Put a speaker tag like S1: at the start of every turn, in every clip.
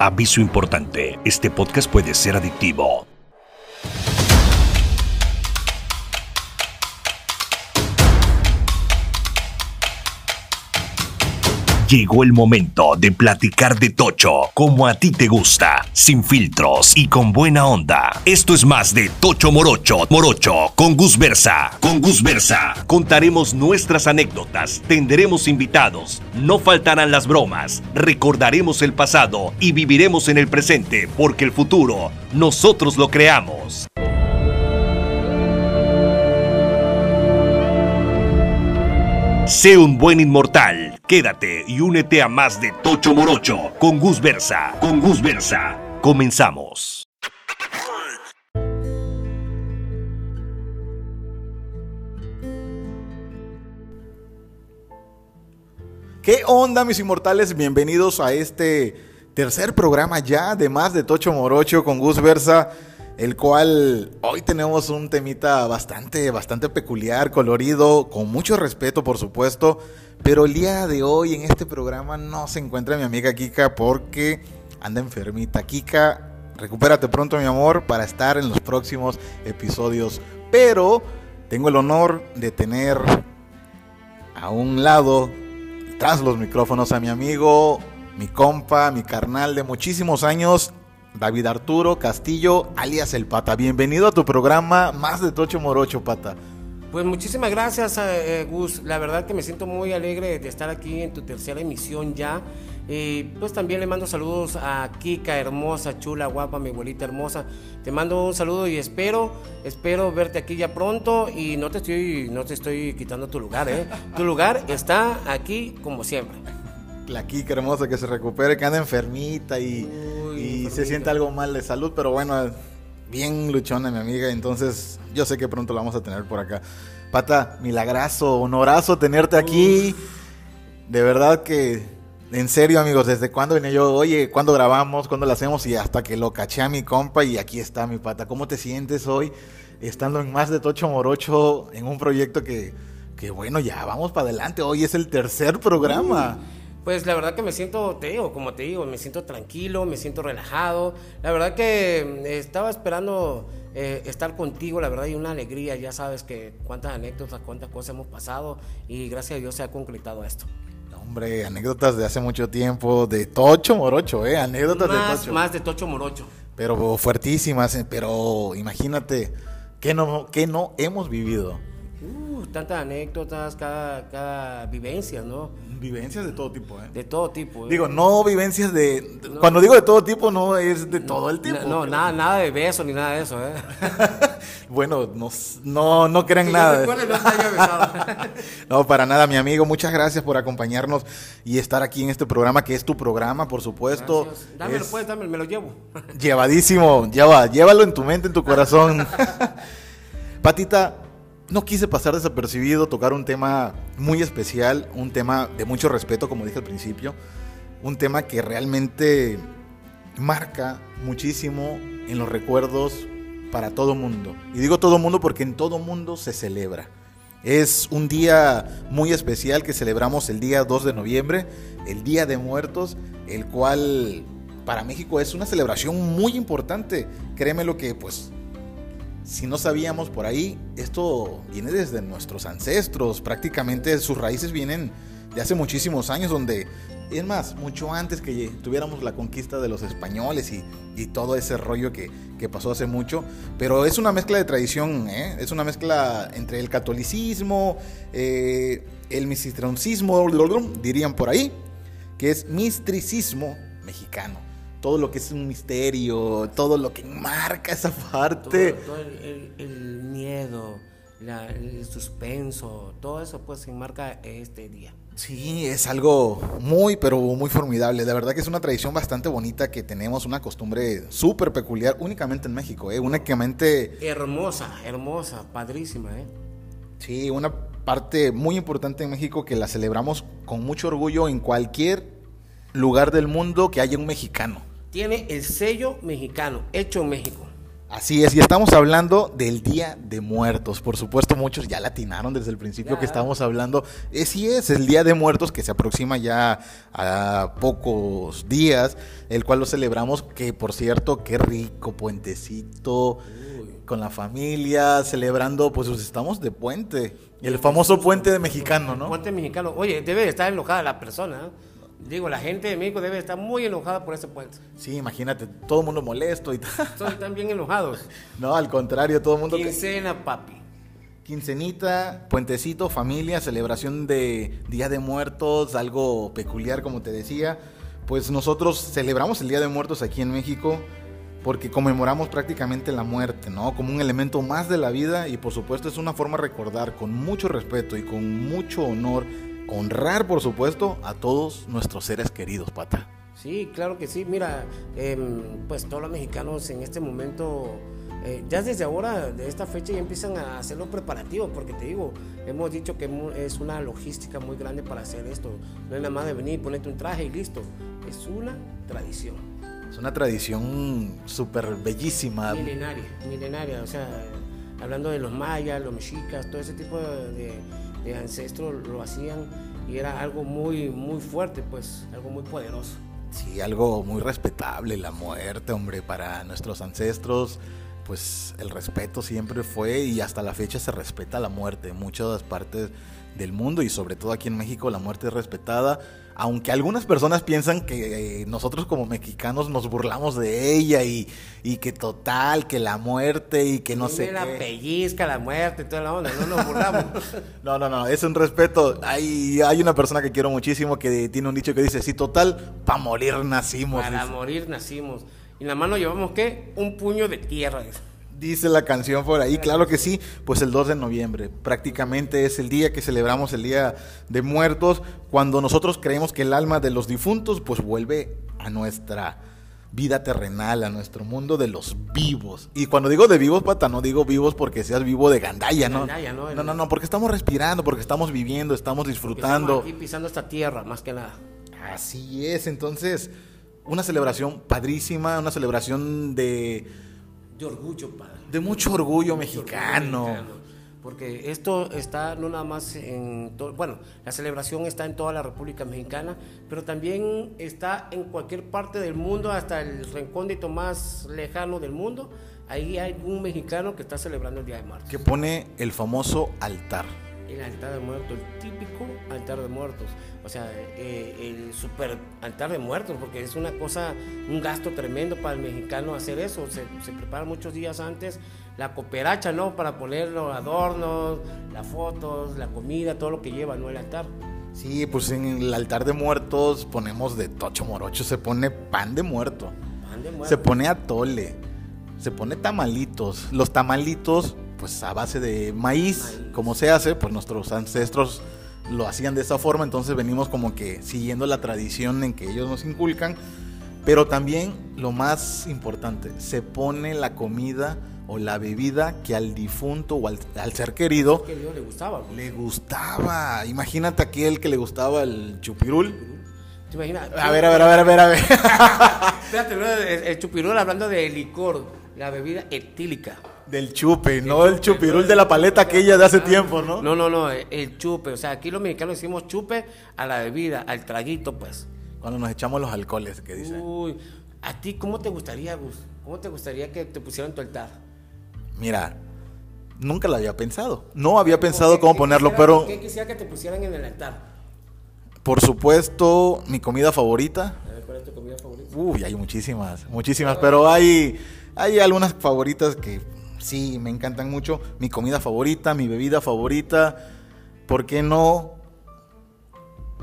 S1: Aviso importante, este podcast puede ser adictivo. Llegó el momento de platicar de Tocho, como a ti te gusta, sin filtros y con buena onda. Esto es más de Tocho Morocho, Morocho, con Gus Versa. Con Gus Versa contaremos nuestras anécdotas, tendremos invitados, no faltarán las bromas, recordaremos el pasado y viviremos en el presente, porque el futuro nosotros lo creamos. Sé un buen inmortal. Quédate y únete a más de Tocho Morocho con Gus Versa. Con Gus Versa. Comenzamos.
S2: ¿Qué onda, mis inmortales? Bienvenidos a este tercer programa ya de más de Tocho Morocho con Gus Versa el cual hoy tenemos un temita bastante, bastante peculiar, colorido, con mucho respeto, por supuesto. Pero el día de hoy en este programa no se encuentra mi amiga Kika porque anda enfermita. Kika, recupérate pronto, mi amor, para estar en los próximos episodios. Pero tengo el honor de tener a un lado, tras los micrófonos, a mi amigo, mi compa, mi carnal de muchísimos años, David Arturo Castillo, alias El Pata. Bienvenido a tu programa Más de Tocho Morocho, Pata.
S3: Pues muchísimas gracias, eh, Gus. La verdad que me siento muy alegre de estar aquí en tu tercera emisión ya. Y pues también le mando saludos a Kika, hermosa, chula, guapa, mi abuelita hermosa. Te mando un saludo y espero, espero verte aquí ya pronto. Y no te estoy, no te estoy quitando tu lugar, ¿eh? tu lugar está aquí como siempre.
S2: La Kika hermosa que se recupere, que anda enfermita y y se siente algo mal de salud, pero bueno, bien luchona mi amiga, entonces yo sé que pronto la vamos a tener por acá. Pata, milagrazo, honorazo tenerte aquí. De verdad que, en serio amigos, desde cuando venía yo, oye, cuándo grabamos, cuándo lo hacemos y hasta que lo caché a mi compa y aquí está mi pata. ¿Cómo te sientes hoy estando en más de Tocho Morocho en un proyecto que, que bueno, ya vamos para adelante? Hoy es el tercer programa.
S3: Pues la verdad que me siento, teo, como te digo, me siento tranquilo, me siento relajado. La verdad que mm, estaba esperando eh, estar contigo, la verdad, y una alegría. Ya sabes que cuántas anécdotas, cuántas cosas hemos pasado y gracias a Dios se ha concretado esto.
S2: Hombre, anécdotas de hace mucho tiempo, de Tocho Morocho, ¿eh? Anécdotas
S3: de
S2: Tocho.
S3: Más de Tocho Morocho.
S2: Pero fuertísimas, eh, pero imagínate, ¿qué no, qué no hemos vivido?
S3: Tantas anécdotas, cada, cada vivencia, ¿no?
S2: Vivencias de todo tipo, ¿eh?
S3: De todo tipo. ¿eh?
S2: Digo, no vivencias de... Cuando digo de todo tipo, no es de todo el tipo.
S3: No, nada, nada de beso ni nada de eso, ¿eh?
S2: bueno, no, no, no crean nada. no, para nada, mi amigo. Muchas gracias por acompañarnos y estar aquí en este programa, que es tu programa, por supuesto.
S3: Dámelo, pues, dámelo, me lo llevo.
S2: Llevadísimo, lleva, llévalo en tu mente, en tu corazón. Patita, no quise pasar desapercibido, tocar un tema muy especial, un tema de mucho respeto, como dije al principio, un tema que realmente marca muchísimo en los recuerdos para todo mundo. Y digo todo mundo porque en todo mundo se celebra. Es un día muy especial que celebramos el día 2 de noviembre, el Día de Muertos, el cual para México es una celebración muy importante. Créeme lo que pues si no sabíamos por ahí, esto viene desde nuestros ancestros, prácticamente sus raíces vienen de hace muchísimos años, donde, es más, mucho antes que tuviéramos la conquista de los españoles y, todo ese rollo que, pasó hace mucho, pero es una mezcla de tradición, ¿eh? es una mezcla entre el catolicismo, eh, el mistroncismo, dirían por ahí, que es misticismo mexicano todo lo que es un misterio, todo lo que marca esa parte.
S3: Todo, el, miedo, el suspenso, todo eso pues se enmarca este día.
S2: Sí, es algo muy, pero muy formidable. De verdad que es una tradición bastante bonita que tenemos, una costumbre súper peculiar, únicamente en México, ¿eh? únicamente...
S3: Hermosa, hermosa, padrísima, ¿eh?
S2: Sí, una parte muy importante en México que la celebramos con mucho orgullo en cualquier lugar del mundo que haya un mexicano
S3: tiene el sello mexicano, hecho en México.
S2: Así es, y estamos hablando del Día de Muertos. Por supuesto, muchos ya latinaron desde el principio
S3: Ya.
S2: que estamos hablando. Eh, sí es el Día de Muertos que se aproxima ya a pocos días, el cual lo celebramos, que por cierto, qué rico, puentecito, con la familia, celebrando, pues estamos de puente. El famoso puente de mexicano, ¿no?
S3: Puente mexicano. Oye, debe de estar enojada la persona. ¿eh? Digo, la gente de México debe de estar muy enojada por ese puente.
S2: Sí, imagínate, todo el mundo molesto y tal.
S3: Todos están bien enojados.
S2: No, al contrario, todo el mundo...
S3: Quincena, papi.
S2: Quincenita, puentecito, familia, celebración de Día de Muertos, algo peculiar como te decía. Pues nosotros celebramos el Día de Muertos aquí en México porque conmemoramos prácticamente la muerte, ¿no? Como un elemento más de la vida y por supuesto es una forma de recordar con mucho respeto y con mucho honor, honrar por supuesto a todos nuestros seres queridos, pata.
S3: Sí, claro que sí. Mira, em, pues todos los mexicanos en este momento, eh, ya desde ahora, de esta fecha, ya empiezan a hacer los preparativos, porque te digo, hemos dicho que es una logística muy grande para hacer esto. No es nada más de venir, ponerte un traje y listo. Es una tradición.
S2: Es una tradición súper bellísima.
S3: Milenaria, milenaria. O sea, hablando de los mayas, los mexicas, todo ese tipo de, de- de ancestros lo hacían y era algo muy, muy fuerte, pues, algo muy poderoso.
S2: Sí, algo muy respetable, la muerte, hombre, para nuestros ancestros, pues el respeto siempre fue y hasta la fecha se respeta la muerte en muchas partes del mundo y sobre todo aquí en México la muerte es respetada, aunque algunas personas piensan que eh, nosotros como mexicanos nos burlamos de ella y, y que total, que la muerte y que no
S3: Sí,
S2: sé
S3: la
S2: qué.
S3: pellizca, la muerte, toda la onda, no nos burlamos.
S2: No, no, no, es un respeto. Hay, hay una persona que quiero muchísimo que tiene un dicho que dice, sí, total, para morir nacimos.
S3: Para
S2: dice.
S3: morir nacimos. Y en la mano llevamos, ¿qué? Un puño de tierra. Dice.
S2: La canción por ahí, claro que sí, pues el 2 de noviembre, prácticamente es el día que celebramos el Día de Muertos, cuando nosotros creemos que el alma de los difuntos pues vuelve a nuestra vida terrenal, a nuestro mundo de los vivos. Y cuando digo de vivos, pata, no digo vivos porque seas vivo de gandalla, ¿no?
S3: Gandalla, ¿no?
S2: No, no, no, porque estamos respirando, porque estamos viviendo, estamos disfrutando.
S3: estamos aquí pisando esta tierra, más que nada.
S2: Así es, entonces, una celebración padrísima, una celebración de,
S3: De orgullo, padre.
S2: de mucho orgullo
S3: Mucho orgullo
S2: mexicano.
S3: mexicano. Porque esto está no nada más en todo, bueno, la celebración está en toda la República Mexicana, pero también está en cualquier parte del mundo, hasta el recóndito más lejano del mundo. Ahí hay un mexicano que está celebrando el Día de Muertos.
S2: que pone el famoso altar.
S3: El altar de muertos, el típico altar de muertos. O sea, eh, el super altar de muertos, porque es una cosa, un gasto tremendo para el mexicano hacer eso. Se, se prepara muchos días antes la cooperacha, ¿no? Para poner los adornos, las fotos, la comida, todo lo que lleva, ¿no? El altar.
S2: Sí, pues en el altar de muertos ponemos de tocho morocho, se pone pan de muerto,
S3: Pan de muertos.
S2: se pone atole, se pone tamalitos. Los tamalitos, pues a base de maíz,
S3: Maíz.
S2: como se hace, pues nuestros ancestros lo hacían de esa forma, entonces venimos como que siguiendo la tradición en que ellos nos inculcan. Pero también lo más importante, se pone la comida o la bebida que al difunto o al, al ser querido
S3: que le gustaba. pues.
S2: le gustaba. Imagínate aquel que le gustaba el chupirul.
S3: ¿Te imaginas?
S2: A ver, a ver, a ver, a ver, a ver.
S3: Espérate, el chupirul hablando de licor, la bebida etílica.
S2: Del chupe, no el chupirul de la paleta aquella de hace tiempo, ¿no?
S3: No, no, no, el chupe. O sea, aquí los mexicanos decimos chupe a la bebida, al traguito, pues.
S2: Cuando nos echamos los alcoholes, que dice.
S3: Uy, ¿a ti cómo te gustaría, Gus? ¿Cómo te gustaría que te pusieran tu altar?
S2: Mira, nunca lo había pensado. No había pensado cómo
S3: ¿Qué
S2: ponerlo,
S3: quisiera-
S2: pero
S3: ¿Qué quisiera que te pusieran en el altar?
S2: por supuesto, mi comida favorita.
S3: A ver, ¿cuál es tu comida favorita?
S2: Uy, hay muchísimas, muchísimas, pero hay, hay algunas favoritas que sí me encantan mucho. Mi comida favorita, mi bebida favorita. ¿Por qué no?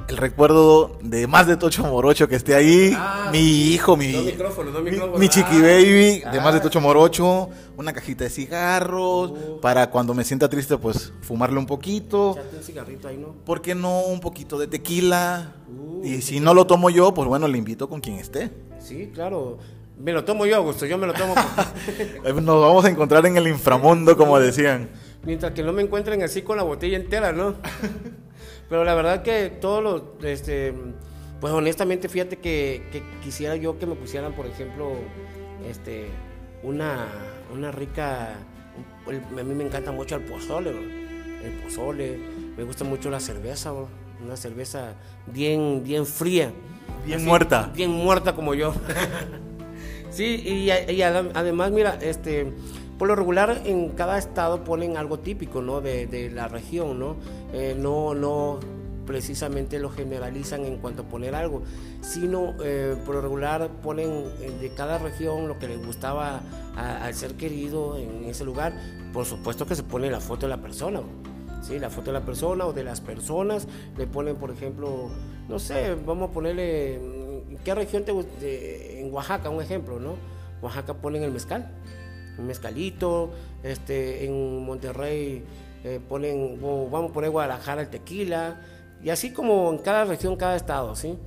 S2: El recuerdo de más de Tocho Morocho que esté ahí.
S3: Ah,
S2: mi hijo, mi,
S3: no micrófono, no
S2: mi- chiqui
S3: Ah,
S2: baby de
S3: ah.
S2: más de Tocho Morocho. Una cajita de cigarros.
S3: Uh.
S2: Para cuando me sienta triste, pues fumarle un poquito.
S3: Un cigarrito ahí, ¿no?
S2: ¿Por qué no un poquito de tequila?
S3: Uh,
S2: y si no lo tomo yo, pues bueno, le invito con quien esté.
S3: Sí, claro. Me lo tomo yo, Augusto, yo me lo tomo.
S2: Eh, Nos vamos a encontrar en el inframundo, como decían.
S3: Mientras que no me encuentren así con la botella entera, ¿no? Pero la verdad que todos los, este, pues honestamente, fíjate que, que quisiera yo que me pusieran, por ejemplo, este, una, una rica, a mí me encanta mucho el pozole, el pozole, me gusta mucho la cerveza, una cerveza bien, bien fría.
S2: Bien muerta.
S3: Bien muerta como yo. Sí, y, además, mira, este, por lo regular en cada estado ponen algo típico, ¿no? De, la región, ¿no? Eh, no, no precisamente lo generalizan en cuanto a poner algo, sino eh, por lo regular ponen eh, de cada región lo que les gustaba al ser querido en ese lugar. Por supuesto que se pone la foto de la persona. ¿sí? la foto de la persona o de las personas, le ponen, por ejemplo, no sé, vamos a ponerle, ¿qué región te gusta? En Oaxaca, un ejemplo, ¿no? Oaxaca ponen el mezcal, un mezcalito, este, en Monterrey eh, ponen, vamos a poner Guadalajara el tequila, y así como en cada región, cada estado, ¿sí?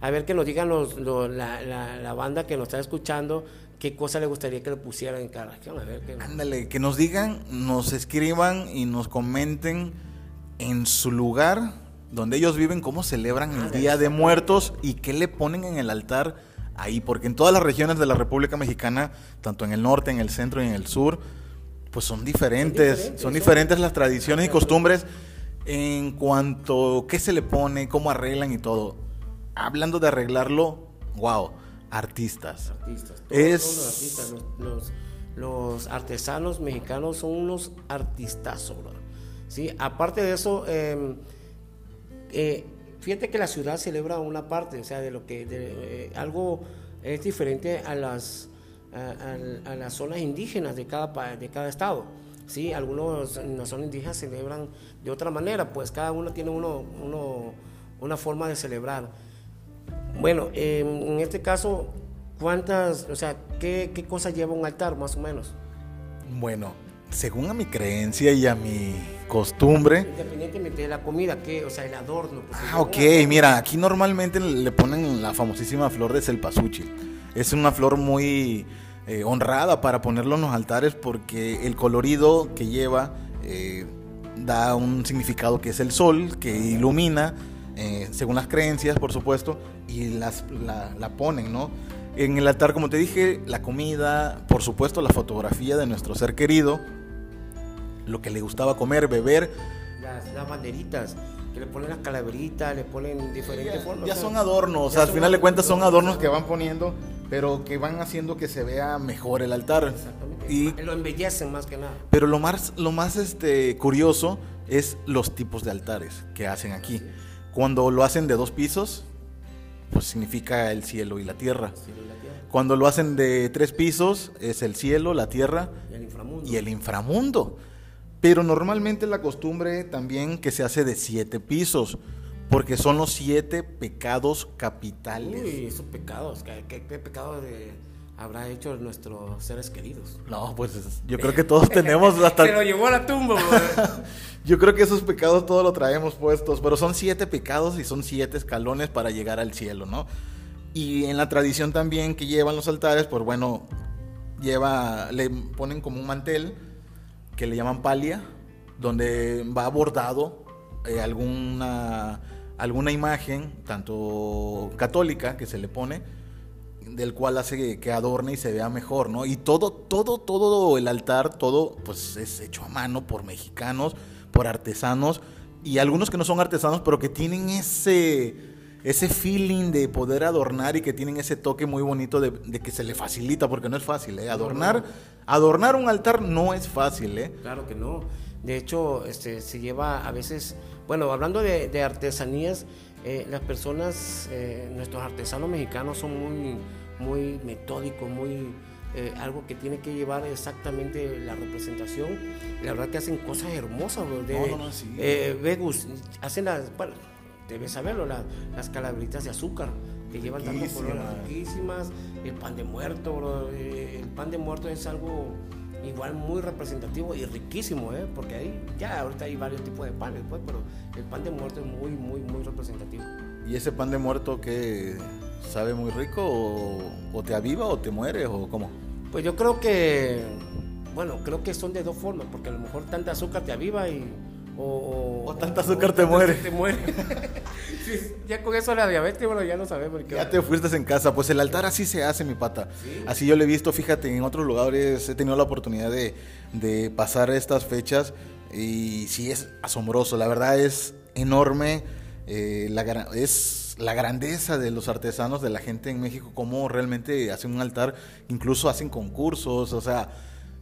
S3: A ver que nos digan los, la, la, banda que nos está escuchando qué cosa le gustaría que le pusieran en cada región. A ver, que...
S2: Ándale, que nos digan, nos escriban y nos comenten en su lugar donde ellos viven, cómo celebran el Día de Muertos y qué le ponen en el altar ahí, porque en todas las regiones de la República Mexicana, tanto en el norte, en el centro y en el sur, pues son diferentes, son diferentes, las tradiciones y costumbres en cuanto qué se le pone, cómo arreglan y todo. Hablando de arreglarlo, wow artistas.
S3: Artistas. es... los artesanos mexicanos son unos artistazos, ¿Sí? Aparte de eso, em, eh, fíjate que la ciudad celebra una parte, o sea, de lo que eh, algo es diferente a las a, las zonas indígenas de cada de cada estado. Sí, algunos en zonas indígenas celebran de otra manera, pues cada uno tiene uno, una forma de celebrar. Bueno, en este caso, ¿cuántas, o sea, qué, qué cosa lleva un altar más o menos?
S2: Bueno, según a mi creencia y a mi costumbre.
S3: Independientemente de la comida, ¿qué? O sea, el adorno.
S2: Pues, ah, ok, mira, aquí normalmente le ponen la famosísima flor de celpasúchil. Es una flor muy eh, honrada para ponerlo en los altares porque el colorido que lleva eh, da un significado que es el sol, que ilumina eh, según las creencias, por supuesto, y las, la, ponen, ¿no? En el altar, como te dije, la comida, por supuesto, la fotografía de nuestro ser querido, lo que le gustaba comer, beber.
S3: Las, banderitas, que le ponen las calaveritas, le ponen diferentes formas.
S2: Ya son adornos, al final de cuentas son adornos que van poniendo, pero que van haciendo que se vea mejor el altar.
S3: Exactamente. Y, lo embellecen más que nada.
S2: Pero lo más, lo más este, curioso es los tipos de altares que hacen aquí. Cuando lo hacen de dos pisos, pues significa el cielo y la tierra. Cuando lo hacen de tres pisos, es el cielo, la tierra y el inframundo. Pero normalmente la costumbre también que se hace de siete pisos, porque son los siete pecados capitales.
S3: Uy, esos pecados, ¿qué, pecados habrá hecho nuestros seres queridos?
S2: No, pues yo creo que todos tenemos hasta...
S3: Se lo llevó a la tumba.
S2: Yo creo que esos pecados todos lo traemos puestos, pero son siete pecados y son siete escalones para llegar al cielo, ¿no? Y en la tradición también que llevan los altares, pues bueno, lleva, le ponen como un mantel que le llaman palia, donde va bordado eh, alguna, alguna imagen, tanto católica que se le pone, del cual hace que adorne y se vea mejor, ¿no? Y todo, todo, todo el altar, todo, pues es hecho a mano por mexicanos por artesanos y algunos que no son artesanos, pero que tienen ese, ese feeling de poder adornar y que tienen ese toque muy bonito de, que se le facilita, porque no es fácil, ¿eh? Adornar, adornar un altar no es fácil, ¿eh?
S3: Claro que no. De hecho, este, se lleva a veces, bueno, hablando de, artesanías, eh, las personas, eh, nuestros artesanos mexicanos son muy, muy metódicos, muy eh, algo que tiene que llevar exactamente la representación. La verdad que hacen cosas hermosas, de, eh, Vegus, hacen las, bueno, debes saberlo, las calaveritas de azúcar que llevan tantos colores riquísimas, el pan de muerto, eh, el pan de muerto es algo igual muy representativo y riquísimo, ¿eh? porque ahí ya ahorita hay varios tipos de panes, pues, pero el pan de muerto es muy, muy, muy representativo.
S2: ¿Y ese pan de muerto que sabe muy rico o, te aviva o te mueres o cómo?
S3: Pues yo creo que, bueno, creo que son de dos formas, porque a lo mejor tanta azúcar te aviva y, o,
S2: O tanta azúcar te muere.
S3: Te muere. Sí, ya con eso la diabetes, bueno, ya no sabemos.
S2: Ya
S3: va.
S2: te fuiste en casa, pues el altar así se hace, mi pata. Así yo lo he visto, fíjate, en otros lugares he tenido la oportunidad de, de pasar estas fechas y sí es asombroso, la verdad es enorme, eh, la, es la grandeza de los artesanos, de la gente en México, cómo realmente hacen un altar, incluso hacen concursos, o sea,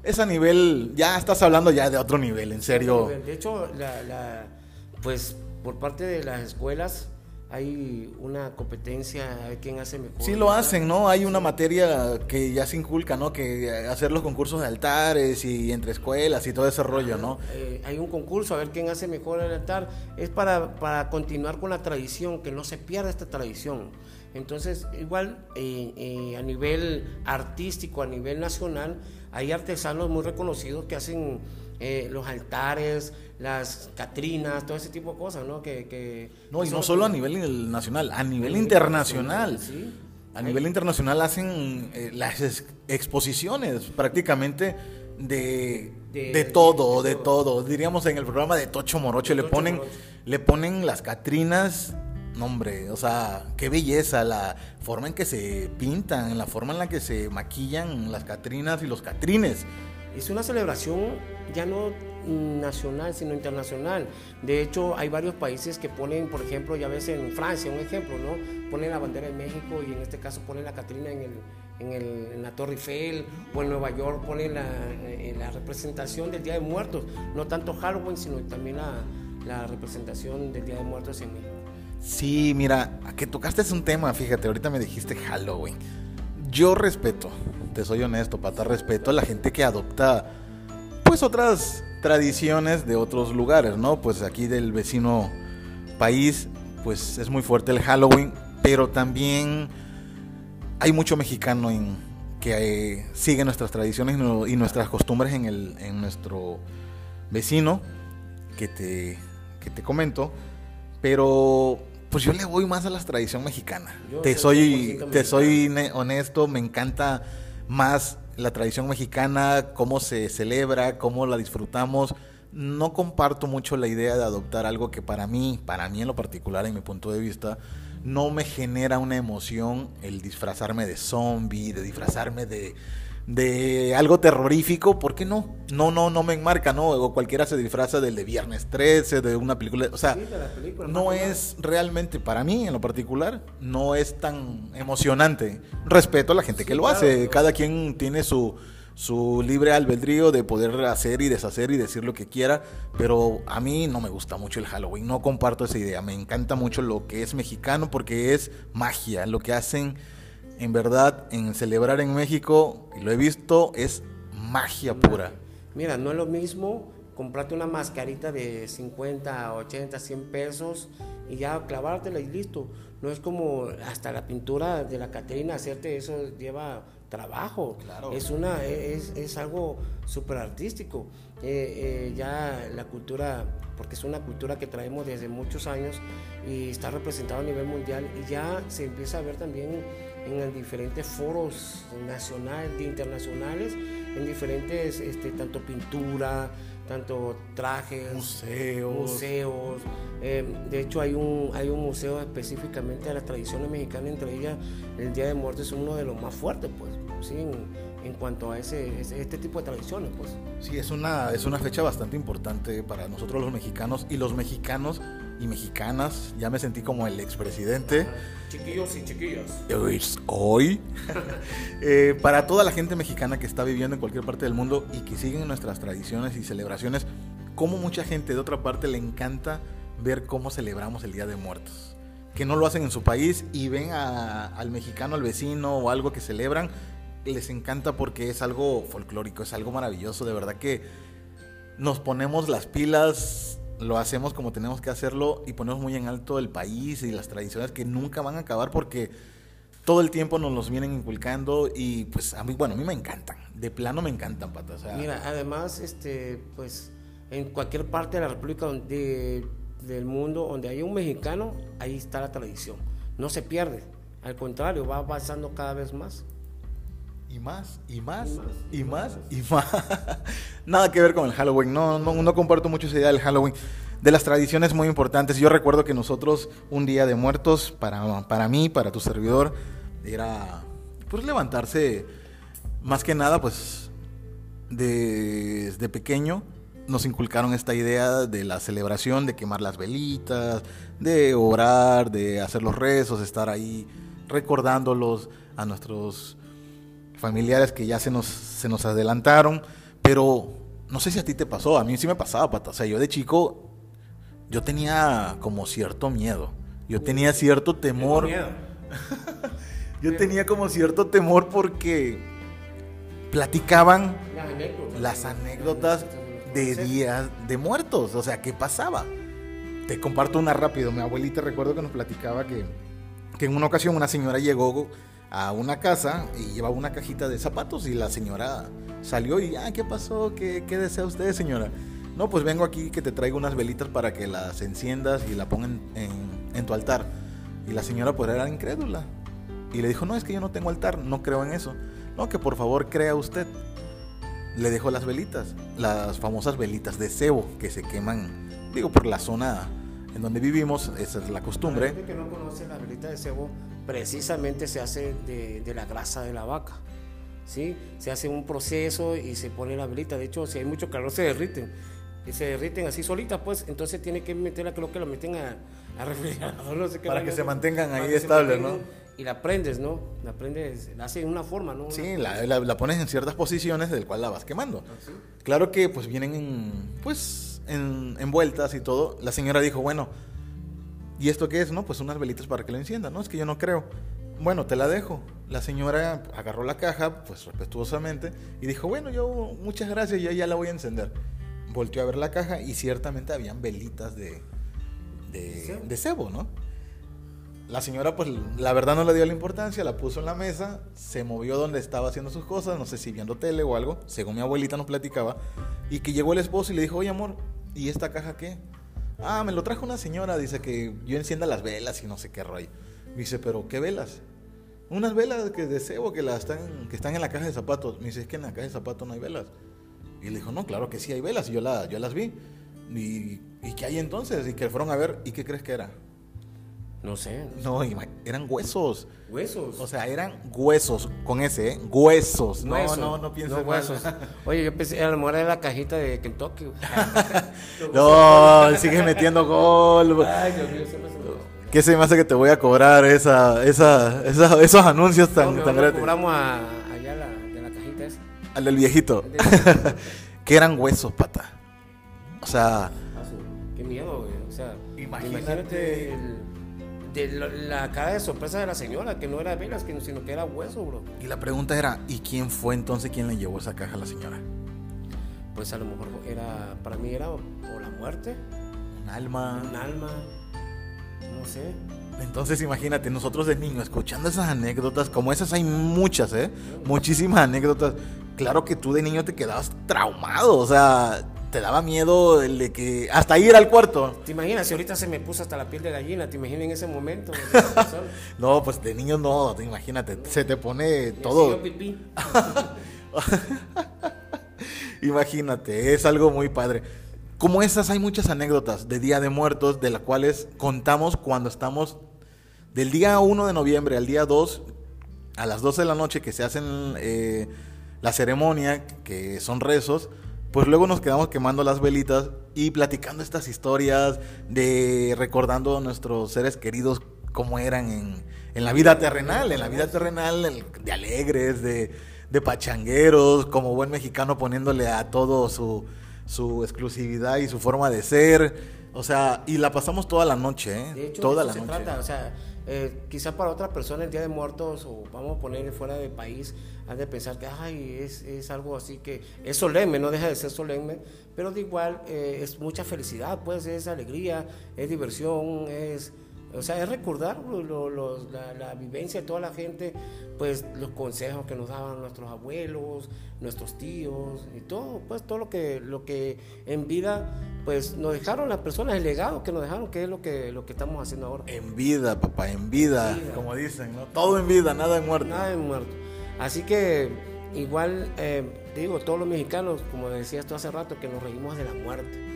S2: es a nivel, ya estás hablando ya de otro nivel, en serio.
S3: De hecho, la, la- pues por parte de las escuelas hay una competencia a ver quién hace mejor.
S2: Sí lo hacen, ¿no? Hay una materia que ya se inculca, ¿no? Que hacer los concursos de altares y entre escuelas y todo ese rollo, ¿no?
S3: Eh, hay un concurso a ver quién hace mejor el altar. Es para, para continuar con la tradición, que no se pierda esta tradición. Entonces, igual eh, eh, a nivel artístico, a nivel nacional, hay artesanos muy reconocidos que hacen eh, los altares, las catrinas, todo ese tipo de cosas, ¿no? Que, que
S2: No, y no solo a nivel nacional, a nivel internacional.
S3: sí.
S2: A nivel internacional hacen eh, las ex- exposiciones prácticamente de,
S3: De-
S2: de todo,
S3: de
S2: de todo. Diríamos en el programa de Tocho Morocho, le
S3: Tocho
S2: ponen,
S3: Morocho.
S2: le ponen las catrinas. No, hombre, o sea, qué belleza, la forma en que se pintan, la forma en la que se maquillan las catrinas y los catrines.
S3: Es una celebración ya no nacional, sino internacional. De hecho, hay varios países que ponen, por ejemplo, ya ves en Francia, un ejemplo, ¿no? Ponen la bandera de México y en este caso ponen la Catrina en, el, en, el- en la Torre Eiffel o en Nueva York ponen la, eh, la representación del Día de Muertos. No tanto Halloween, sino también la, la representación del Día de Muertos en México.
S2: Sí, mira, que tocaste es un tema, fíjate, ahorita me dijiste Halloween. Yo respeto, te soy honesto, pata, respeto a la gente que adopta pues otras tradiciones de otros lugares, ¿no? Pues aquí del vecino país, pues es muy fuerte el Halloween, pero también hay mucho mexicano en, que eh, sigue nuestras tradiciones y nuestras costumbres en, el, en nuestro vecino que te, que te comento, pero pues yo le voy más a la tradición mexicana.
S3: Yo
S2: te
S3: soy
S2: soy,
S3: 100%
S2: te soy ne- honesto, me encanta más la tradición mexicana, cómo se celebra, cómo la disfrutamos. No comparto mucho la idea de adoptar algo que para mí, para mí en lo particular, en mi punto de vista, no me genera una emoción el disfrazarme de zombie, de disfrazarme de, de algo terrorífico, ¿por qué no? No, no, no me enmarca, ¿no? O cualquiera se disfraza del de Viernes 13, de una película, o sea,
S3: Sí,
S2: no es realmente, para mí en lo particular, no es tan emocionante. Respeto a la gente
S3: Sí,
S2: que lo
S3: claro,
S2: hace,
S3: claro.
S2: cada quien tiene su, su libre albedrío de poder hacer y deshacer y decir lo que quiera, pero a mí no me gusta mucho el Halloween, no comparto esa idea, me encanta mucho lo que es mexicano porque es magia, lo que hacen en verdad en celebrar en México, y lo he visto, es magia pura.
S3: Mira, no es lo mismo comprarte una mascarita de 50, 80, 100 pesos y ya clavártela y listo. No es como hasta la pintura de la Catrina, hacerte eso lleva trabajo.
S2: Claro.
S3: Es, una, es, es algo súper artístico. Eh, eh, ya la cultura, porque es una cultura que traemos desde muchos años y está representado a nivel mundial y ya se empieza a ver también en diferentes foros nacionales, internacionales, en diferentes, este, tanto pintura, tanto trajes,
S2: Museos.
S3: museos. Eh, de hecho, hay un, hay un museo específicamente de las tradiciones mexicanas, entre ellas el Día de Muertos es uno de los más fuertes, pues, ¿sí? en, en cuanto a ese, ese- este tipo de tradiciones, pues.
S2: Sí, es una, es una fecha bastante importante para nosotros los mexicanos y los mexicanos y mexicanas. Ya me sentí como el expresidente.
S3: Chiquillos y chiquillas.
S2: Hoy. Eh, para toda la gente mexicana que está viviendo en cualquier parte del mundo y que siguen nuestras tradiciones y celebraciones, como mucha gente de otra parte le encanta ver cómo celebramos el Día de Muertos. Que no lo hacen en su país y ven a- al mexicano, al vecino o algo que celebran, les encanta porque es algo folclórico, es algo maravilloso, de verdad que nos ponemos las pilas, lo hacemos como tenemos que hacerlo y ponemos muy en alto el país y las tradiciones que nunca van a acabar porque todo el tiempo nos los vienen inculcando y pues a mí, bueno, a mí me encantan, de plano me encantan, pata. o sea,
S3: Mira, además, este, pues, en cualquier parte de la República donde, del mundo donde hay un mexicano, ahí está la tradición. No se pierde. Al contrario, va avanzando cada vez más.
S2: Y más, y más, y más, y más. Nada que ver con el Halloween. No, no, no comparto mucho esa idea del Halloween. de las tradiciones muy importantes. Yo recuerdo que nosotros un día de muertos, para, para mí, para tu servidor, era pues levantarse, más que nada, pues desde pequeño nos inculcaron esta idea de la celebración, de quemar las velitas, de orar, de hacer los rezos, estar ahí recordándolos a nuestros familiares que ya se nos, se nos adelantaron, pero no sé si a ti te pasó, a mí sí me pasaba, pata. O sea, yo de chico, yo tenía como cierto miedo, yo tenía cierto temor. yo tenía como cierto temor porque platicaban las anécdotas de días de muertos, o sea, ¿qué pasaba? Te comparto una rápido, mi abuelita recuerdo que nos platicaba que, que en una ocasión una señora llegó a una casa y llevaba una cajita de zapatos y la señora salió y, ah, ¿qué pasó? ¿Qué, qué desea usted, señora? No, pues vengo aquí que te traigo unas velitas para que las enciendas y la pongan en, en tu altar. Y la señora pues era incrédula. Y le dijo, no, es que yo no tengo altar, no creo en eso. No, que por favor crea usted. Le dejó las velitas, las famosas velitas de cebo que se queman, digo, por la zona en donde vivimos, esa es la costumbre.
S3: La gente que no conoce la velita de cebo, precisamente se hace de, de, la grasa de la vaca. ¿sí? Se hace un proceso y se pone la velita. De hecho, si hay mucho calor, se derriten. Y se derriten así solitas, pues. Entonces tiene que meterla, creo que la meten a, a refrigerador, no sé qué.
S2: Para que se mantengan ahí estables, ¿no?
S3: Y la prendes, ¿no? La prendes, la hace en una forma, ¿no?
S2: Sí, la, la, la, pones en ciertas posiciones del cual la vas quemando. ¿Ah, claro que, pues, vienen en, pues, en, envueltas y todo. La señora dijo, bueno, ¿y esto qué es? No, pues unas velitas para que lo enciendan. No, es que yo no creo. Bueno, te la dejo. La señora agarró la caja, pues respetuosamente, y dijo, bueno, yo muchas gracias, ya, ya la voy a encender. Volteó a ver la caja y ciertamente habían velitas de, de, de cebo, ¿no? La señora, pues la verdad no le dio la importancia, la puso en la mesa, se movió donde estaba haciendo sus cosas, no sé si viendo tele o algo, según mi abuelita nos platicaba, y que llegó el esposo y le dijo, oye amor, ¿y esta caja qué? Ah, me lo trajo una señora, dice que yo encienda las velas y no sé qué rollo. Me dice, pero ¿qué velas? Unas velas que de cebo que, las están, que están en la caja de zapatos. Me dice, es que en la caja de zapatos no hay velas. Y le dijo, no, claro que sí hay velas, y yo, la, yo las vi. Y, ¿Y qué hay entonces? Y que fueron a ver, ¿y qué crees que era?
S3: No sé.
S2: No, eran huesos.
S3: ¿Huesos?
S2: O sea, eran huesos, con ese, ¿eh? Huesos. No, no, no pienses
S3: No, huesos. Oye, yo pensé, a lo mejor era la cajita de Kentucky.
S2: no, sigues metiendo gol.
S3: Ay, Dios mío, se me
S2: ¿Qué se me hace que te voy a cobrar esa, esa, esa esos anuncios tan,
S3: No,
S2: tan gratis?
S3: cobramos a, allá la, de la cajita esa.
S2: Al del viejito. que eran huesos, pata. O sea,
S3: Ah, Qué miedo, güey. O sea,
S2: Imagínate.
S3: imagínate, el- de lo- la cara de sorpresa de la señora, que no era velas, que, sino que era hueso, bro.
S2: y la pregunta era, ¿y quién fue entonces quien le llevó esa caja a la señora?
S3: Pues a lo mejor era, para mí era o la muerte,
S2: Un alma.
S3: un alma, no sé.
S2: Entonces imagínate, nosotros de niños escuchando esas anécdotas, como esas hay muchas, ¿eh? Muchísimas anécdotas. Claro que tú de niño te quedabas traumado, o sea, te daba miedo el de que hasta ir al cuarto.
S3: ¿Te imaginas si ahorita se me puso hasta la piel de gallina? ¿Te imaginas en ese momento?
S2: No, pues de niño no, te imagínate, se te pone todo.
S3: pipí.
S2: Imagínate, es algo muy padre. Como esas hay muchas anécdotas de Día de Muertos, de las cuales contamos cuando estamos del día 1 de noviembre al día 2, a las 12 de la noche que se hacen eh, la ceremonia, que son rezos, pues luego nos quedamos quemando las velitas y platicando estas historias de recordando a nuestros seres queridos cómo eran en, en la vida terrenal, en la vida terrenal de alegres, de, de pachangueros, como buen mexicano poniéndole a todo su, su exclusividad y su forma de ser. O sea, y la pasamos toda la noche, ¿eh?
S3: De hecho,
S2: toda
S3: de
S2: la
S3: se
S2: noche.
S3: trata. O sea, eh, quizá para otra persona el Día de Muertos, o vamos a poner fuera del país, han de pensar que ay, es, es algo así que es solemne, no deja de ser solemne, pero de igual eh, es mucha felicidad, pues es alegría, es diversión, es. O sea, es recordar lo- lo- los- la, la vivencia de toda la gente, pues los consejos que nos daban nuestros abuelos, nuestros tíos y todo, pues todo lo que, lo que en vida, pues nos dejaron las personas, el legado que nos dejaron, que es lo que, lo que estamos haciendo ahora.
S2: En vida, papá, en vida,
S3: En vida.
S2: como dicen, ¿no? Todo en vida, nada en muerte.
S3: Nada de muerto. Así que igual, eh, digo, todos los mexicanos, como decías tú hace rato, que nos reímos de la muerte.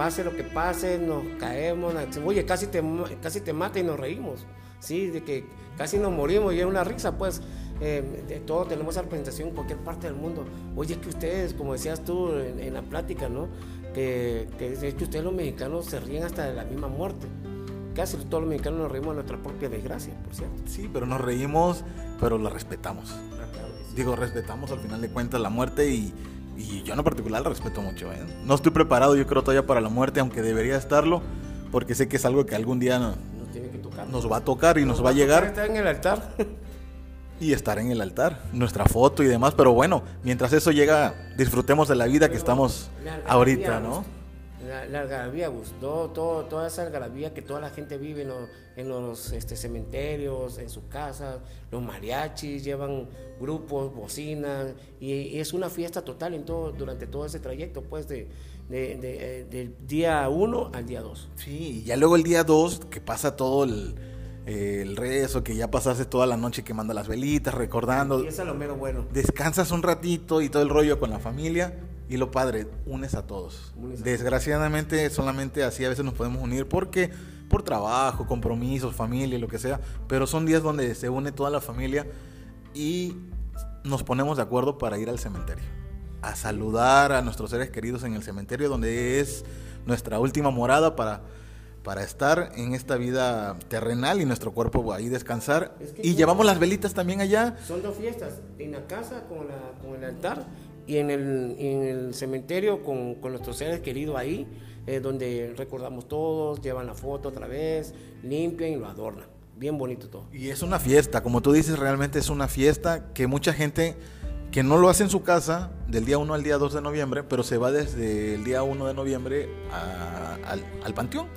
S3: Pase lo que pase, nos caemos, oye, casi te, casi te mata y nos reímos, ¿sí? De que casi nos morimos y es una risa, pues. Eh, de todo tenemos esa representación en cualquier parte del mundo. Oye, que ustedes, como decías tú en, la plática, ¿no? Que, que, que ustedes los mexicanos se ríen hasta de la misma muerte. Casi todos los mexicanos nos reímos de nuestra propia desgracia, por cierto.
S2: Sí, pero nos reímos, pero la respetamos. Digo, respetamos al final de cuentas la muerte y, y yo en particular la respeto mucho. ¿eh? No estoy preparado, yo creo, todavía para la muerte, aunque debería estarlo, porque sé que es algo que algún día nos, nos va a tocar y nos, va, a llegar.
S3: Estar en el altar.
S2: y estar en el altar, nuestra foto y demás, pero bueno, mientras eso llega, disfrutemos de la vida que estamos ahorita, ¿no?
S3: La, algarabía, todo, toda esa algarabía que toda la gente vive en los, este, cementerios, en sus casas, los mariachis llevan grupos, bocinas, y, es una fiesta total en todo, durante todo ese trayecto, pues, de, de, del día 1 al día 2.
S2: Sí, y ya luego el día 2, que pasa todo el, el rezo, que ya pasaste toda la noche quemando las velitas, recordando.
S3: Es lo menos bueno.
S2: Descansas un ratito y todo el rollo con la familia y lo padre, unes a todos. Desgraciadamente solamente así a veces nos podemos unir porque por trabajo, compromisos, familia, lo que sea, pero son días donde se une toda la familia y nos ponemos de acuerdo para ir al cementerio, a saludar a nuestros seres queridos en el cementerio donde es nuestra última morada para para estar en esta vida terrenal y nuestro cuerpo ahí descansar. y llevamos las velitas también allá.
S3: Son dos fiestas, en la casa con, la, con el altar y en el, en el cementerio con, con, nuestros seres queridos ahí, eh, donde recordamos todos, llevan la foto otra vez, limpian y lo adornan. Bien bonito todo.
S2: Y es una fiesta, como tú dices, realmente es una fiesta que mucha gente que no lo hace en su casa del día 1 al día 2 de noviembre, pero se va desde el día 1 de noviembre al, al panteón.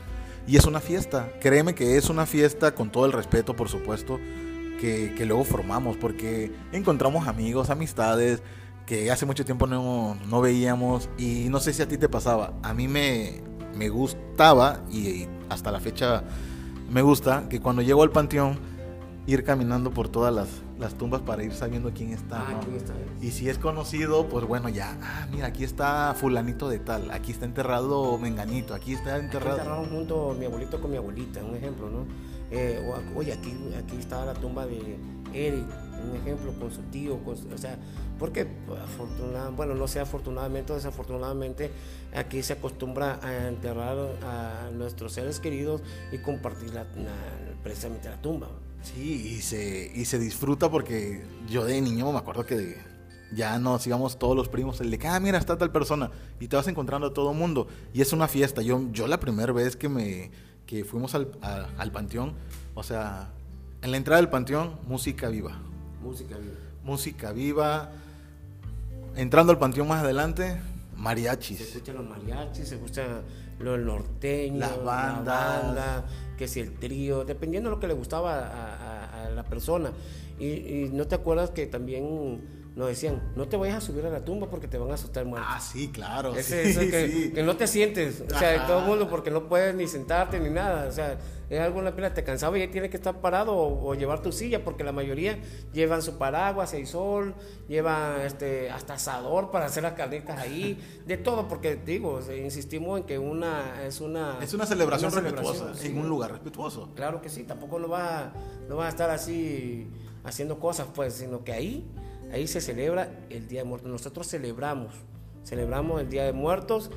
S2: Y es una fiesta, créeme que es una fiesta con todo el respeto, por supuesto, que, que luego formamos, porque encontramos amigos, amistades, que hace mucho tiempo no, no, veíamos y no sé si a ti te pasaba. A mí me, me gustaba y hasta la fecha me gusta que cuando llego al panteón ir caminando por todas las, las tumbas para ir sabiendo quién está.
S3: Ah,
S2: y si es conocido, pues bueno, ya, ah, mira, aquí está fulanito de tal, aquí está enterrado menganito, aquí está enterrado. Aquí
S3: enterraron junto mi abuelito con mi abuelita, un ejemplo, ¿no? Eh, oye, aquí, aquí está la tumba de Eric, un ejemplo, con su tío, o sea, porque afortunadamente, bueno, no sé afortunadamente o desafortunadamente, aquí se acostumbra a enterrar a nuestros seres queridos y compartir la, precisamente la tumba.
S2: Sí, y se, y se disfruta porque yo de niño me acuerdo que ya nos íbamos todos los primos, el de ah, mira, está tal persona, y te vas encontrando a todo mundo, y es una fiesta. Yo, yo la primera vez que me que fuimos al, al panteón, o sea, en la entrada del panteón, música viva.
S3: Música viva.
S2: Música viva. Entrando al panteón más adelante, mariachis.
S3: Se escuchan los mariachis, se escucha lo norteño,
S2: las bandas,
S3: que si el trío, dependiendo de lo que le gustaba a, la persona. Y, no te acuerdas que también nos decían, no te vayas a subir a la tumba porque te van a asustar muerto.
S2: Ah, sí, claro.
S3: que, que, no te sientes, o sea, todo el mundo porque no puedes ni sentarte ni nada, o sea, es algo en la pila, te cansaba y ya tienes que estar parado o, llevar tu silla, porque la mayoría llevan su paraguas, el sol, llevan este, hasta asador para hacer las carnitas ahí, de todo, porque digo, insistimos en que una es una...
S2: Es una celebración, respetuosa, en un lugar respetuoso.
S3: Claro que sí, tampoco no va, no va a estar así haciendo cosas, pues, sino que ahí, ahí se celebra el Día de Muertos. Nosotros celebramos, celebramos el Día de Muertos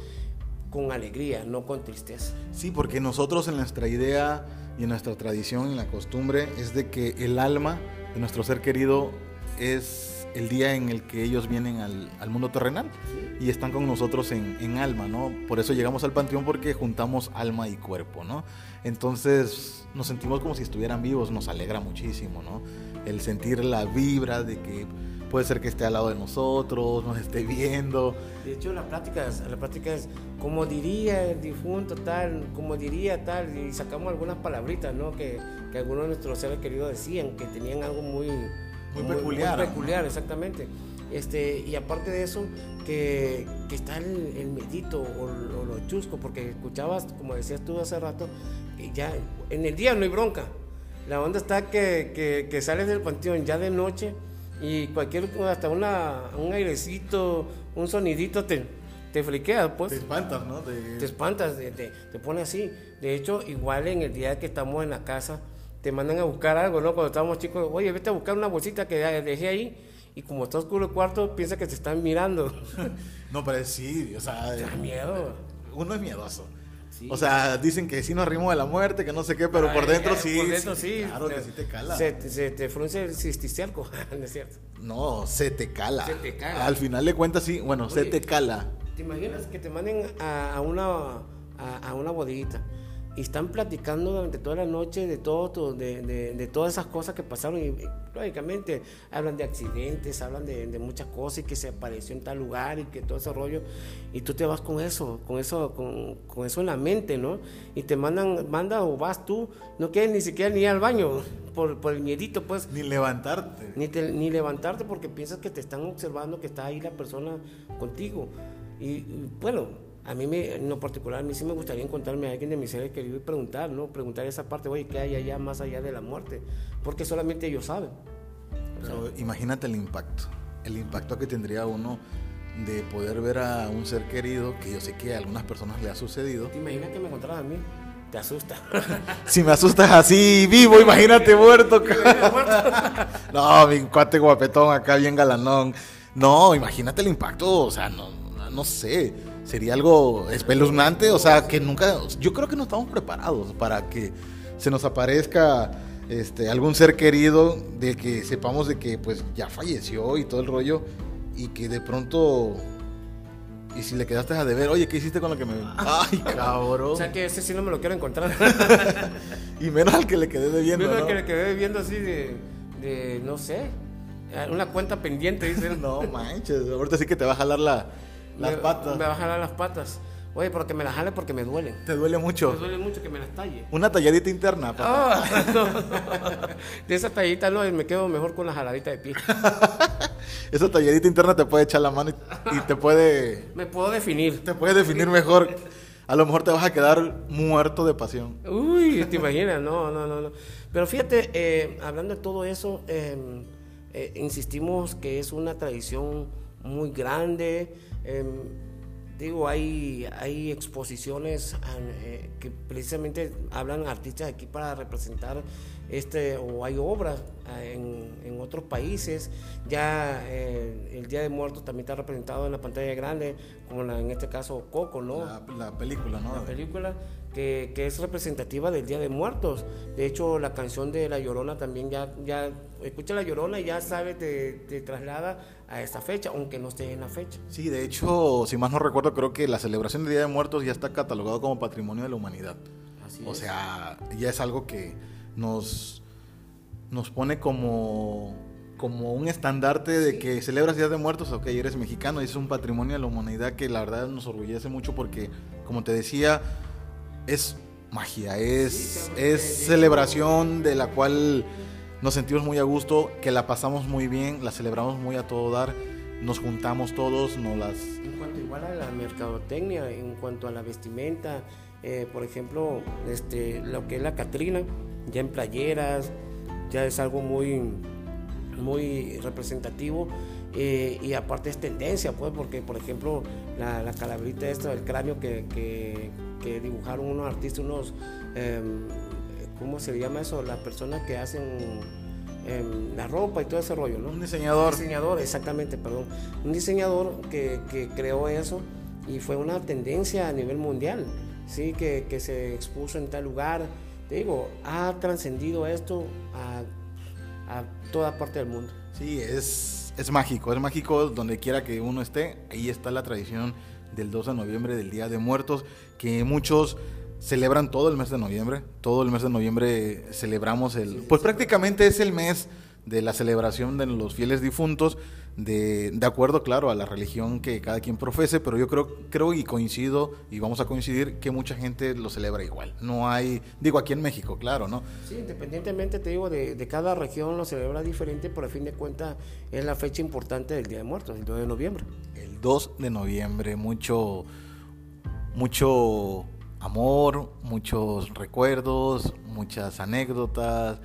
S3: con alegría, no con tristeza.
S2: Sí, porque nosotros en nuestra idea y en nuestra tradición, en la costumbre, es de que el alma de nuestro ser querido es el día en el que ellos vienen al, mundo terrenal y están con nosotros en, en, alma, ¿no? Por eso llegamos al panteón porque juntamos alma y cuerpo, ¿no? Entonces nos sentimos como si estuvieran vivos, nos alegra muchísimo, ¿no? El sentir la vibra de que puede ser que esté al lado de nosotros, nos esté viendo.
S3: De hecho, la práctica, la práctica es como diría el difunto tal, como diría tal, y sacamos algunas palabritas, ¿no? Que, que algunos de nuestros seres queridos decían, que tenían algo muy,
S2: muy, peculiar.
S3: Muy peculiar, exactamente. Este, y aparte de eso, que, que está el, el, medito o, lo chusco, porque escuchabas, como decías tú hace rato, que ya en el día no hay bronca. La onda está que, que, que sales del panteón ya de noche y cualquier, hasta una, un airecito, un sonidito te, te friqueas, pues.
S2: Te espantas, ¿no?
S3: Te espantas, te, te, pone así. De hecho, igual en el día que estamos en la casa, te mandan a buscar algo, ¿no? Cuando estábamos chicos, oye, vete a buscar una bolsita que dejé ahí. Y como está oscuro el cuarto, piensa que te están mirando.
S2: no, pero sí, o sea.
S3: Da miedo.
S2: Uno es miedoso. O sea, dicen que sí nos rimos de la muerte, que no sé qué, pero por dentro sí.
S3: Por dentro sí.
S2: Claro que sí te cala.
S3: Se, te frunce el cisticerco, ¿no es cierto?
S2: No, se te cala.
S3: Se te cala.
S2: Al final de cuentas sí, bueno, se te cala.
S3: ¿Te imaginas que te manden a, una, a, a una bodeguita? Y están platicando durante toda la noche de todo, de, de, todas esas cosas que pasaron y, lógicamente hablan de accidentes, hablan de, muchas cosas y que se apareció en tal lugar y que todo ese rollo y tú te vas con eso, con eso, con, con eso en la mente, ¿no? Y te mandan, manda o vas tú, no quieres ni siquiera ni ir al baño por, por el miedito, pues.
S2: Ni levantarte.
S3: Ni, ni levantarte porque piensas que te están observando, que está ahí la persona contigo. y bueno, a mí me, en lo particular, a mí sí me gustaría encontrarme a alguien de mis seres queridos y preguntar, ¿no? Preguntar esa parte, oye, ¿qué hay allá más allá de la muerte? Porque solamente ellos saben.
S2: Pero imagínate el impacto, el impacto que tendría uno de poder ver a un ser querido, que yo sé que a algunas personas le ha sucedido.
S3: ¿Te imaginas que me encontraras a mí? Te asusta.
S2: si me asustas así vivo, imagínate muerto. no, mi cuate guapetón acá bien galanón. No, imagínate el impacto, o sea, no, no sé sería algo espeluznante, o sea, que nunca, yo creo que no estamos preparados para que se nos aparezca este, algún ser querido de que sepamos de que pues ya falleció y todo el rollo y que de pronto y si le quedaste a deber, oye, ¿qué hiciste con lo que me... Ay, cabrón.
S3: O sea que ese sí no me lo quiero encontrar.
S2: y menos al que le quedé debiendo.
S3: Menos al que le quedé debiendo así de, de, no sé, una cuenta pendiente, dice.
S2: no manches, ahorita sí que te va a jalar la, las patas.
S3: Me va a jalar las patas. Oye, pero que me las jale porque me duele.
S2: ¿Te duele mucho?
S3: Me duele mucho que me las talle.
S2: Una talladita interna,
S3: papá. De esa talladita no, me quedo mejor con la jaladita de pie.
S2: esa talladita interna te puede echar la mano y, te puede...
S3: Me puedo definir.
S2: Te puede definir mejor. A lo mejor te vas a quedar muerto de pasión.
S3: Uy, te imaginas, no, no, no. no. Pero fíjate, eh, hablando de todo eso, em, eh, insistimos que es una tradición muy grande Em, digo, hay, hay exposiciones eh, que precisamente hablan artistas aquí para representar este, o hay obras eh, en, otros países. Ya eh, el Día de Muertos también está representado en la pantalla grande, como en este caso Coco, ¿no?
S2: La, película, ¿no?
S3: La película que, es representativa del Día de Muertos. De hecho, la canción de La Llorona también ya, ya escucha La Llorona y ya sabe, te, te traslada a esa fecha, aunque no esté en la fecha.
S2: Sí, de hecho, si más no recuerdo, creo que la celebración del Día de Muertos ya está catalogado como patrimonio de la humanidad. Así o sea, ya es algo que nos, nos pone como, como un estandarte de que celebras Día de Muertos, ok, eres mexicano, y es un patrimonio de la humanidad que la verdad nos orgullece mucho porque, como te decía, es magia, es, es celebración de la cual nos sentimos muy a gusto, que la pasamos muy bien, la celebramos muy a todo dar, nos juntamos todos, no las...
S3: En cuanto igual a la mercadotecnia, en cuanto a la vestimenta, eh, por ejemplo, este, lo que es la Catrina, ya en playeras, ya es algo muy, muy representativo. Eh, y aparte es tendencia, pues, porque por ejemplo la, la calabrita esta del cráneo que, que, que dibujaron unos artistas, unos em, ¿cómo se llama eso? Las personas que hacen em, la ropa y todo ese rollo, ¿no?
S2: Un diseñador.
S3: Un diseñador, exactamente, perdón. Un diseñador que, que creó eso y fue una tendencia a nivel mundial, ¿sí? Que, que se expuso en tal lugar. Te digo, ha trascendido esto a, a, toda parte del mundo.
S2: Sí, es, es mágico, es mágico donde quiera que uno esté. Ahí está la tradición del 2 de noviembre, del Día de Muertos, que muchos celebran todo el mes de noviembre. Todo el mes de noviembre celebramos el... Pues prácticamente es el mes de la celebración de los fieles difuntos, de, de, acuerdo, claro, a la religión que cada quien profese, pero yo creo, creo y coincido, y vamos a coincidir, que mucha gente lo celebra igual. No hay, digo, aquí en México, claro, ¿no?
S3: Sí, independientemente, te digo, de, de cada región lo celebra diferente, pero a fin de cuentas es la fecha importante del Día de Muertos, el 2 de noviembre.
S2: El 2 de noviembre, mucho, mucho amor, muchos recuerdos, muchas anécdotas,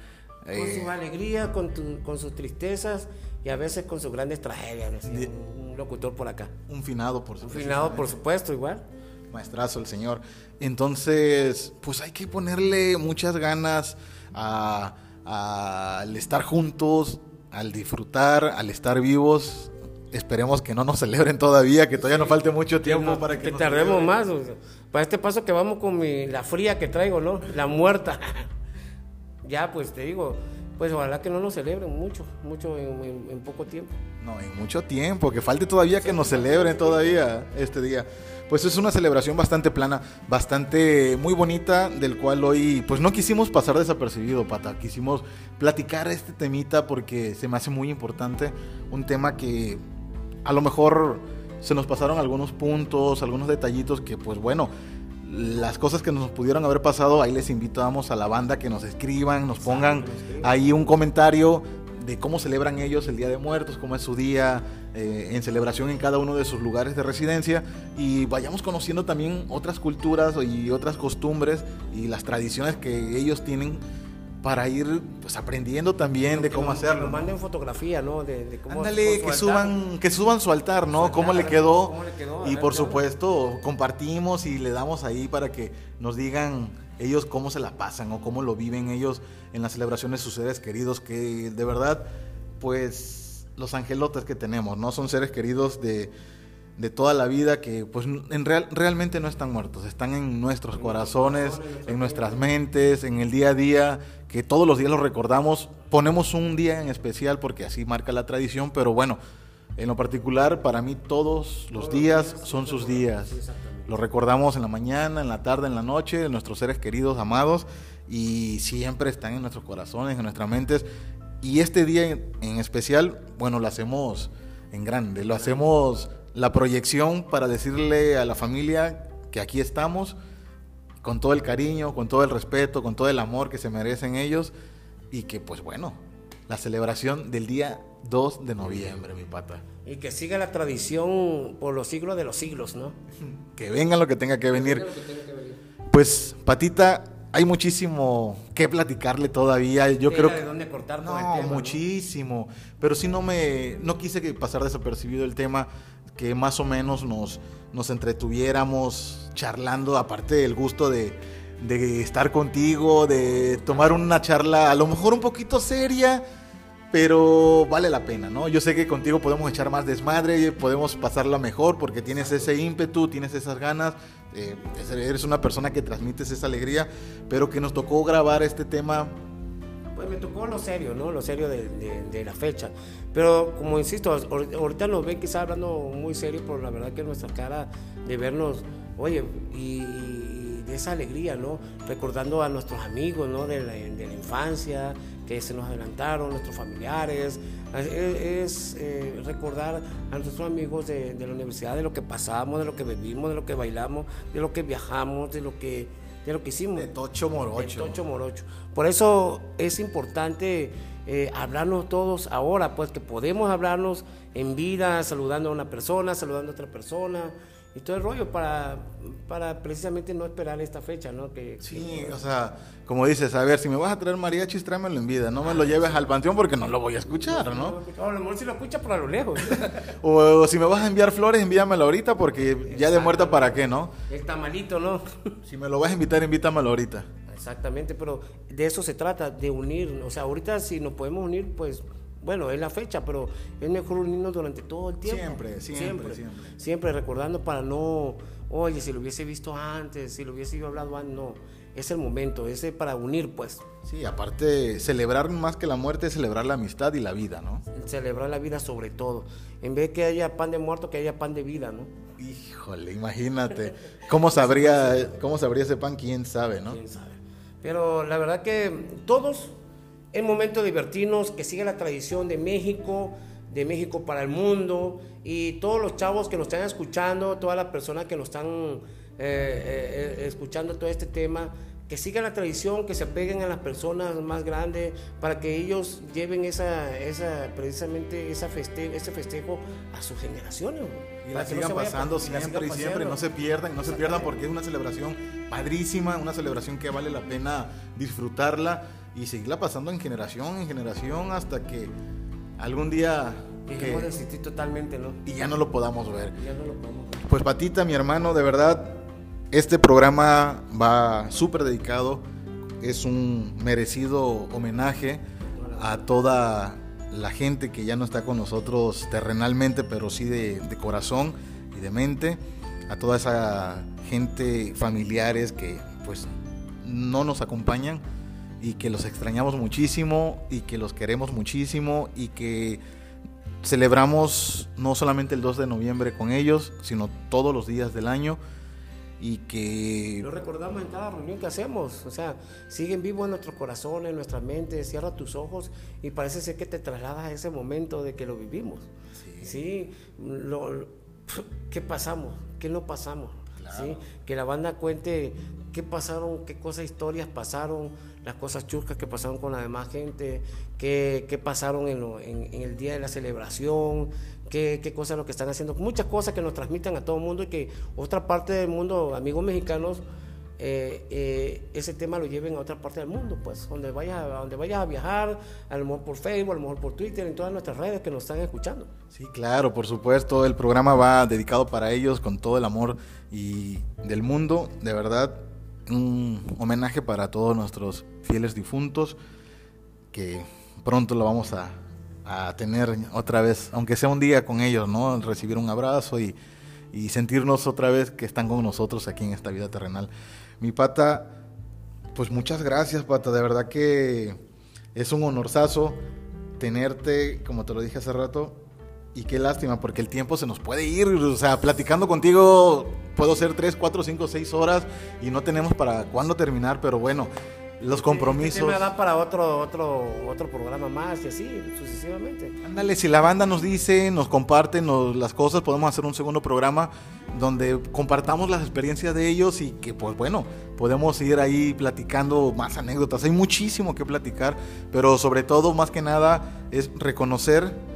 S3: Con su alegría, con, con sus tristezas y a veces con sus grandes tragedias. un, locutor por acá.
S2: Un finado, por
S3: supuesto. Un finado, por supuesto, igual.
S2: Maestrazo el señor. Entonces, pues hay que ponerle muchas ganas al estar juntos, al disfrutar, al estar vivos. Esperemos que no nos celebren todavía, que todavía nos falte mucho tiempo para que,
S3: que tardemos más. Para este paso que vamos con la fría que traigo, ¿no? La muerta. ya, pues te digo, pues ojalá que no nos celebren mucho, mucho en, poco tiempo.
S2: No, en mucho tiempo, que falte todavía que nos celebren todavía este día. Pues es una celebración bastante plana, bastante muy bonita, del cual hoy pues no quisimos pasar desapercibido, pata. Quisimos platicar este temita porque se me hace muy importante, un tema que a lo mejor se nos pasaron algunos puntos, algunos detallitos que pues bueno, las cosas que nos pudieron haber pasado, ahí les invitamos a la banda que nos escriban, nos pongan ahí un comentario de cómo celebran ellos el Día de Muertos, cómo es su día eh, en celebración en cada uno de sus lugares de residencia. Y vayamos conociendo también otras culturas y otras costumbres y las tradiciones que ellos tienen para ir pues aprendiendo también de cómo hacerlo.
S3: Que manden fotografía, ¿no? De, cómo
S2: Ándale, que suban, que suban su altar, ¿no? ¿Cómo, le quedó? Y por supuesto, compartimos y le damos ahí para que nos digan ellos cómo se la pasan o cómo lo viven ellos en las celebraciones de sus seres queridos, que de verdad, pues los angelotes que tenemos, ¿no? Son seres queridos de de toda la vida que pues en real, realmente no están muertos, están en nuestros corazones, en nuestras mentes, en el día a día, que todos los días los recordamos, ponemos un día en especial porque así marca la tradición, pero bueno, en lo particular para mí todos los días son sus días. Los recordamos en la mañana, en la tarde, en la noche, nuestros seres queridos, amados, y siempre están en nuestros corazones, en nuestras mentes. Y este día en especial, bueno, lo hacemos en grande, lo hacemos la proyección para decirle a la familia que aquí estamos con todo el cariño, con todo el respeto, con todo el amor que se merecen ellos y que pues bueno, la celebración del día 2 de noviembre, mi pata.
S3: Y que siga la tradición por los siglos de los siglos, ¿no?
S2: Que venga lo que tenga que venir. Pues, patita, hay muchísimo que platicarle todavía. Yo creo que
S3: dónde cortar
S2: no, muchísimo. Pero sí no me no quise que pasar desapercibido el tema que más o menos nos, nos entretuviéramos charlando, aparte del gusto de, de estar contigo, de tomar una charla a lo mejor un poquito seria, pero vale la pena, ¿no? Yo sé que contigo podemos echar más desmadre, podemos pasarla mejor porque tienes ese ímpetu, tienes esas ganas, eh, eres una persona que transmites esa alegría, pero que nos tocó grabar este tema
S3: pues me tocó lo serio, ¿no? Lo serio de, la fecha. Pero como insisto, ahorita nos ven quizás hablando muy serio, pero la verdad que nuestra cara de vernos, oye, y, de esa alegría, ¿no? Recordando a nuestros amigos, ¿no? De la, infancia, que se nos adelantaron, nuestros familiares. Es, eh, recordar a nuestros amigos de, de la universidad, de lo que pasamos, de lo que vivimos, de lo que bailamos, de lo que viajamos, de lo que de lo que hicimos.
S2: De Tocho Morocho.
S3: De Tocho Morocho. Por eso es importante eh, hablarnos todos ahora, pues que podemos hablarnos en vida, saludando a una persona, saludando a otra persona, y todo el rollo para, para precisamente no esperar esta fecha, ¿no? Que,
S2: sí, o sea, como dices, a ver, si me vas a traer mariachis, tráemelo en vida, no me lo lleves al panteón porque no lo voy a escuchar, ¿no?
S3: a lo mejor si lo escucha por a lo lejos.
S2: o, si me vas a enviar flores, envíamelo ahorita porque ya de muerta para qué, ¿no?
S3: El tamalito, ¿no?
S2: si me lo vas a invitar, invítamelo ahorita.
S3: Exactamente, pero de eso se trata, de unir, o sea, ahorita si nos podemos unir, pues bueno, es la fecha, pero es mejor unirnos durante todo el tiempo.
S2: Siempre, siempre, siempre.
S3: Siempre, recordando para no, oye, si lo hubiese visto antes, si lo hubiese ido hablado antes, no. Es el momento, es para unir, pues.
S2: Sí, aparte, celebrar más que la muerte es celebrar la amistad y la vida, ¿no?
S3: Celebrar la vida sobre todo. En vez de que haya pan de muerto, que haya pan de vida, ¿no?
S2: Híjole, imagínate. ¿Cómo sabría, cómo sabría ese pan? ¿Quién sabe, no?
S3: ¿Quién sabe? Pero la verdad que todos es momento de divertirnos, que siga la tradición de México, de México para el mundo y todos los chavos que nos están escuchando, todas las personas que nos están eh, eh, escuchando todo este tema, que sigan la tradición, que se apeguen a las personas más grandes para que ellos lleven esa, esa precisamente esa feste ese festejo a sus generaciones.
S2: Y la sigan pasando siempre y siempre, no se pierdan, no se pierdan porque es una celebración padrísima, una celebración que vale la pena disfrutarla y seguirla pasando en generación en generación hasta que algún día
S3: Dejemos de existir totalmente, ¿no?
S2: y ya no lo podamos ver.
S3: Ya no lo podemos ver.
S2: Pues Patita, mi hermano, de verdad, este programa va súper dedicado. Es un merecido homenaje a toda la gente que ya no está con nosotros terrenalmente, pero sí de, de corazón y de mente. A toda esa gente, familiares que pues no nos acompañan y que los extrañamos muchísimo y que los queremos muchísimo y que celebramos no solamente el 2 de noviembre con ellos, sino todos los días del año y que
S3: Lo recordamos en cada reunión que hacemos. O sea, siguen vivos en nuestros corazones, en nuestra mente. Cierra tus ojos y parece ser que te trasladas a ese momento de que lo vivimos. Sí. lo- lo- ¿Qué pasamos? ¿Qué no pasamos? ¿Sí? Que la banda cuente qué pasaron, qué cosas, historias pasaron, las cosas chuscas que pasaron con la demás gente, qué, pasaron en, lo- en el día de la celebración, qué, qué cosas lo que están haciendo. Muchas cosas que nos transmitan a todo el mundo y que otra parte del mundo, amigos mexicanos, eh, eh, ese tema lo lleven a otra parte del mundo, pues, donde vayas, a donde vayas a viajar, a lo mejor por Facebook, a lo mejor por Twitter, en todas nuestras redes que nos están escuchando.
S2: Sí, claro, por supuesto. El programa va dedicado para ellos con todo el amor y del mundo. De verdad, un homenaje para todos nuestros fieles difuntos que pronto lo vamos a, a tener otra vez, aunque sea un día con ellos, ¿no? Recibir un abrazo y, y sentirnos otra vez que están con nosotros aquí en esta vida terrenal. Mi pata, pues muchas gracias, pata. De verdad que es un honorazo tenerte, como te lo dije hace rato. Y qué lástima, porque el tiempo se nos puede ir. O sea, platicando contigo puedo ser 3, 4, 5, 6 horas y no tenemos para cuándo terminar, pero bueno, los compromisos.
S3: me da para otro, otro, otro programa más y así, sucesivamente.
S2: Ándale, si la banda nos dice, nos comparte nos, las cosas, podemos hacer un segundo programa donde compartamos las experiencias de ellos y que, pues bueno, podemos ir ahí platicando más anécdotas. Hay muchísimo que platicar, pero sobre todo, más que nada, es reconocer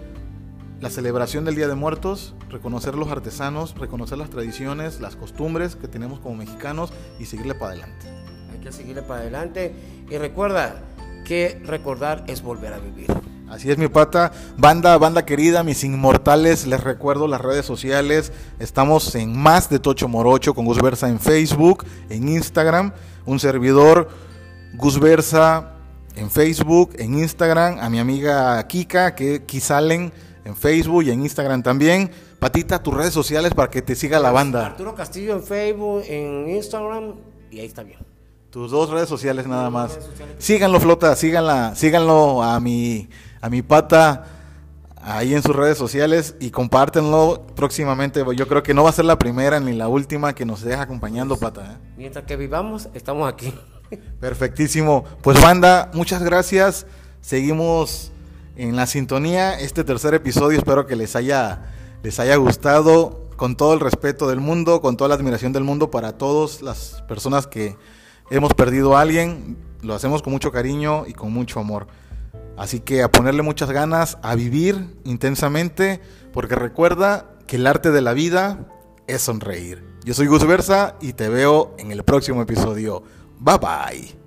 S2: la celebración del Día de Muertos, reconocer los artesanos, reconocer las tradiciones, las costumbres que tenemos como mexicanos y seguirle para adelante.
S3: Hay que seguirle para adelante. Y recuerda que recordar es volver a vivir.
S2: Así es mi pata, banda, banda querida, mis inmortales, les recuerdo las redes sociales, estamos en más de Tocho Morocho con Gus Versa en Facebook, en Instagram, un servidor Gus Versa en Facebook, en Instagram, a mi amiga Kika que Kisalen en Facebook y en Instagram también. Patita, tus redes sociales para que te siga la banda.
S3: Arturo Castillo en Facebook, en Instagram y ahí está bien.
S2: Tus dos redes sociales nada más. Síganlo, Flota, síganla, síganlo a mi, a mi pata ahí en sus redes sociales y compártenlo próximamente. Yo creo que no va a ser la primera ni la última que nos deja acompañando, pata. ¿eh?
S3: Mientras que vivamos, estamos aquí.
S2: Perfectísimo. Pues banda, muchas gracias. Seguimos en la sintonía. Este tercer episodio espero que les haya, les haya gustado con todo el respeto del mundo, con toda la admiración del mundo para todas las personas que hemos perdido a alguien. Lo hacemos con mucho cariño y con mucho amor. Así que a ponerle muchas ganas, a vivir intensamente, porque recuerda que el arte de la vida es sonreír. Yo soy Gus Versa y te veo en el próximo episodio. Bye bye.